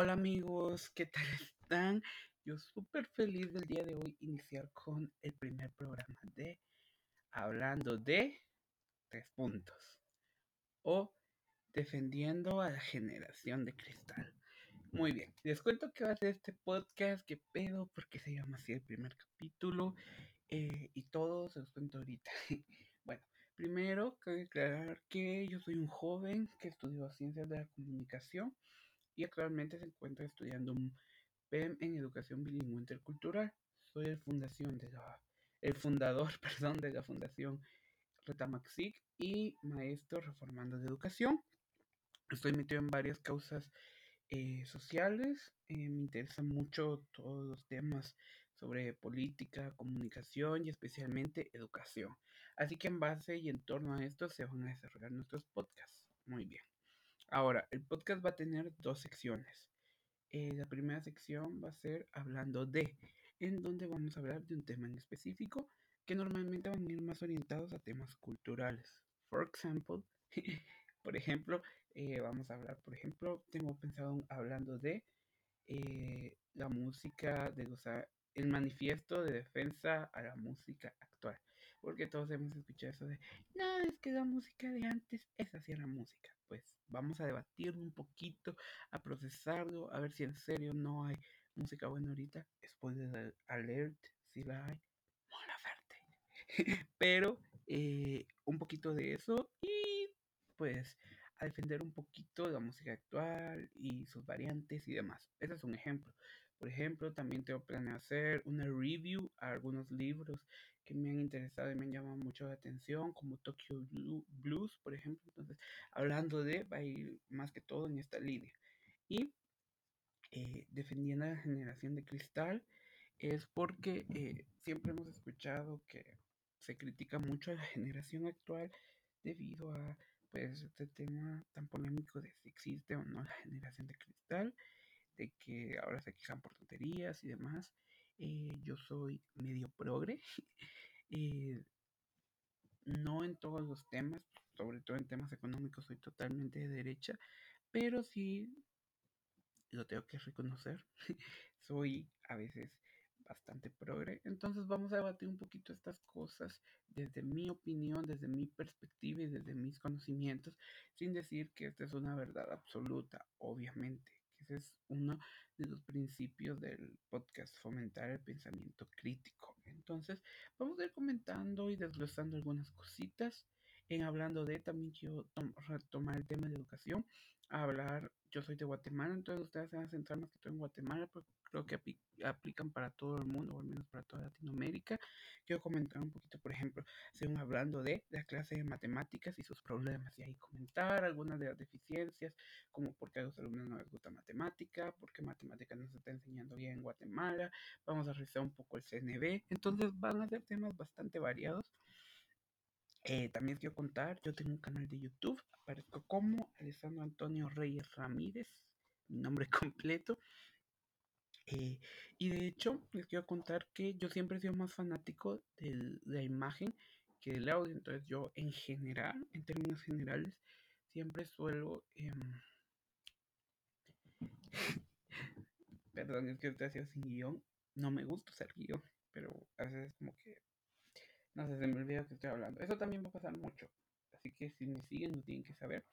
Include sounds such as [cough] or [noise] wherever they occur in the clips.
Hola amigos, ¿qué tal están? Yo súper feliz del día de hoy iniciar con el primer programa de Hablando de tres puntos o defendiendo a la generación de cristal. Muy bien, les cuento que va a ser este podcast, qué pedo, porque se llama así el primer capítulo eh, y todo se los cuento ahorita. [laughs] bueno, primero cabe aclarar que yo soy un joven que estudió ciencias de la comunicación y actualmente se encuentra estudiando un PEM en Educación Bilingüe Intercultural. Soy el, fundación de la, el fundador [laughs] perdón, de la Fundación Retamaxic y maestro reformando de educación. Estoy metido en varias causas eh, sociales. Eh, me interesan mucho todos los temas sobre política, comunicación y especialmente educación. Así que en base y en torno a esto se van a desarrollar nuestros podcasts. Muy bien. Ahora, el podcast va a tener dos secciones. Eh, la primera sección va a ser hablando de, en donde vamos a hablar de un tema en específico que normalmente van a ir más orientados a temas culturales. Por ejemplo, [laughs] por ejemplo, eh, vamos a hablar, por ejemplo, tengo pensado hablando de eh, la música, de el manifiesto de defensa a la música actual. Porque todos hemos escuchado eso de, no, es que la música de antes, esa sí era música. Pues vamos a debatirlo un poquito, a procesarlo, a ver si en serio no hay música buena ahorita. Spoiler alert, si la hay, mola verte. [laughs] Pero eh, un poquito de eso y pues a defender un poquito la música actual y sus variantes y demás. Ese es un ejemplo. Por ejemplo, también tengo planeado hacer una review a algunos libros que me han interesado y me han llamado mucho la atención, como Tokyo Blues, por ejemplo. Entonces, hablando de, va a ir más que todo en esta línea. Y eh, defendiendo a la generación de cristal es porque eh, siempre hemos escuchado que se critica mucho a la generación actual debido a pues este tema tan polémico de si existe o no la generación de cristal de que ahora se quejan por tonterías y demás. Eh, yo soy medio progre. [laughs] eh, no en todos los temas, sobre todo en temas económicos, soy totalmente de derecha, pero sí lo tengo que reconocer. [laughs] soy a veces bastante progre. Entonces vamos a debatir un poquito estas cosas desde mi opinión, desde mi perspectiva y desde mis conocimientos, sin decir que esta es una verdad absoluta, obviamente. Es uno de los principios del podcast, fomentar el pensamiento crítico. Entonces, vamos a ir comentando y desglosando algunas cositas. En hablando de, también quiero retomar el tema de educación, hablar, yo soy de Guatemala, entonces ustedes se van a centrar más que todo en Guatemala, porque creo que aplican para todo el mundo, o al menos para toda Latinoamérica. Quiero comentar un poquito, por ejemplo, según hablando de la clase de matemáticas y sus problemas, y ahí comentar algunas de las deficiencias, como por qué a los alumnos no les gusta matemática, por qué matemática no se está enseñando bien en Guatemala, vamos a revisar un poco el CNB, entonces van a ser temas bastante variados. Eh, también quiero contar, yo tengo un canal de YouTube, aparezco como Alessandro Antonio Reyes Ramírez, mi nombre [laughs] completo. Eh, y de hecho, les quiero contar que yo siempre he sido más fanático de la imagen que del audio. Entonces yo en general, en términos generales, siempre suelo... Em, [laughs] perdón, es que estoy haciendo sin guion. No me gusta usar guion, pero a veces es como que... No sé, se me olvida que estoy hablando. Eso también va a pasar mucho. Así que si me siguen, no tienen que saber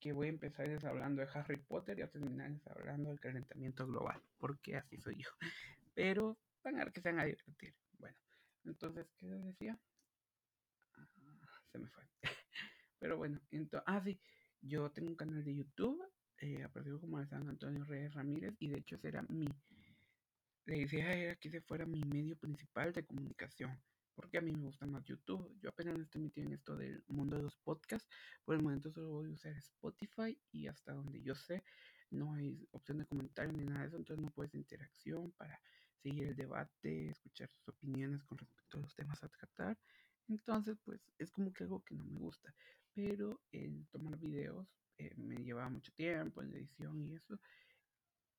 que voy a empezar hablando de Harry Potter y a terminar hablando del calentamiento global, porque así soy yo. [laughs] Pero van a ver que se van a divertir. Bueno, entonces, ¿qué les decía? Ah, se me fue. [laughs] Pero bueno, entonces, ah, sí, yo tengo un canal de YouTube, eh, apareció como San Antonio Reyes Ramírez, y de hecho será mi, la idea era que ese fuera mi medio principal de comunicación porque a mí me gusta más YouTube. Yo apenas estoy metiendo en esto del mundo de los podcasts. Por el momento solo voy a usar Spotify y hasta donde yo sé no hay opción de comentario ni nada de eso, entonces no puedes interacción para seguir el debate, escuchar sus opiniones con respecto a los temas a tratar. Entonces, pues es como que algo que no me gusta. Pero el tomar videos eh, me lleva mucho tiempo en la edición y eso.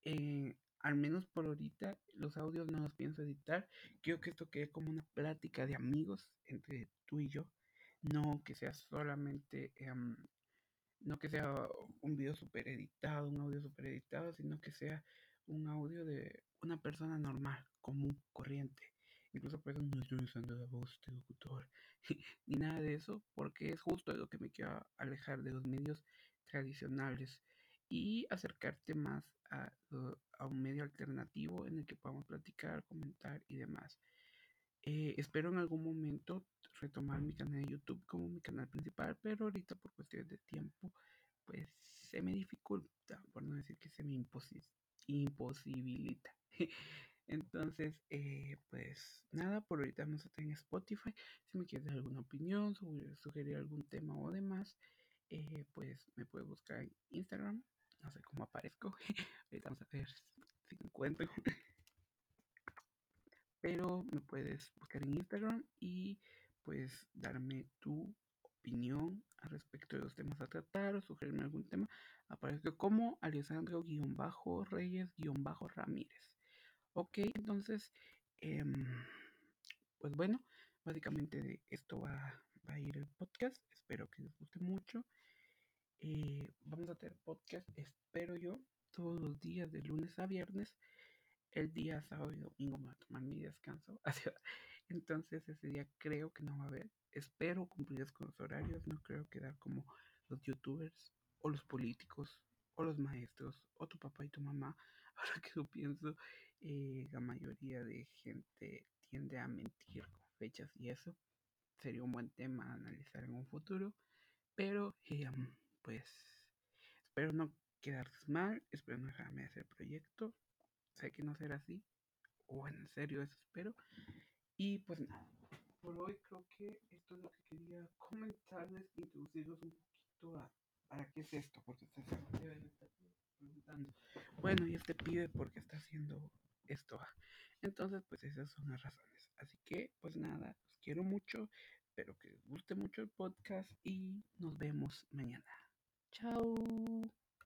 Eh, al menos por ahorita, los audios no los pienso editar. Quiero que esto quede como una plática de amigos entre tú y yo. No que sea solamente em, no que sea un video super editado, un audio super editado, sino que sea un audio de una persona normal, común, corriente. Incluso por eso no estoy usando la voz de locutor [laughs] ni nada de eso, porque es justo lo que me quiero alejar de los medios tradicionales y acercarte más a, a un medio alternativo en el que podamos platicar, comentar y demás. Eh, espero en algún momento retomar mi canal de YouTube como mi canal principal, pero ahorita por cuestiones de tiempo, pues se me dificulta, por no decir que se me imposibilita. [laughs] Entonces, eh, pues nada, por ahorita no estoy en Spotify. Si me quieres dar alguna opinión, sugerir algún tema o demás, eh, pues me puedes buscar en Instagram. No sé cómo aparezco. [laughs] ahorita vamos a ver si encuentro pero me puedes buscar en Instagram y pues darme tu opinión al respecto de los temas a tratar o sugerirme algún tema. Aparezco como Alessandro-Reyes-Ramírez. Ok, entonces, em, pues bueno, básicamente de esto va, a ir el podcast. Espero que les guste mucho. Eh, vamos a tener podcast, espero yo, todos los días de lunes a viernes el día sábado y domingo me voy a tomar mi descanso. [laughs] Entonces ese día creo que no va a haber. Espero cumplir con los horarios. No creo quedar como los youtubers o los políticos o los maestros o tu papá y tu mamá. [laughs] Ahora que lo pienso, eh, la mayoría de gente tiende a mentir con fechas y eso. Sería un buen tema a analizar en un futuro. Pero eh, pues espero no quedar mal. Espero no dejarme hacer proyecto sé que no será así, o en serio eso espero. Y pues nada, por hoy creo que esto es lo que quería comentarles, introducirlos un poquito a para qué es esto, porque se preguntando, bueno, y este pibe por qué está haciendo esto. Entonces, pues esas son las razones. Así que, pues nada, los quiero mucho, espero que les guste mucho el podcast y nos vemos mañana. Ciao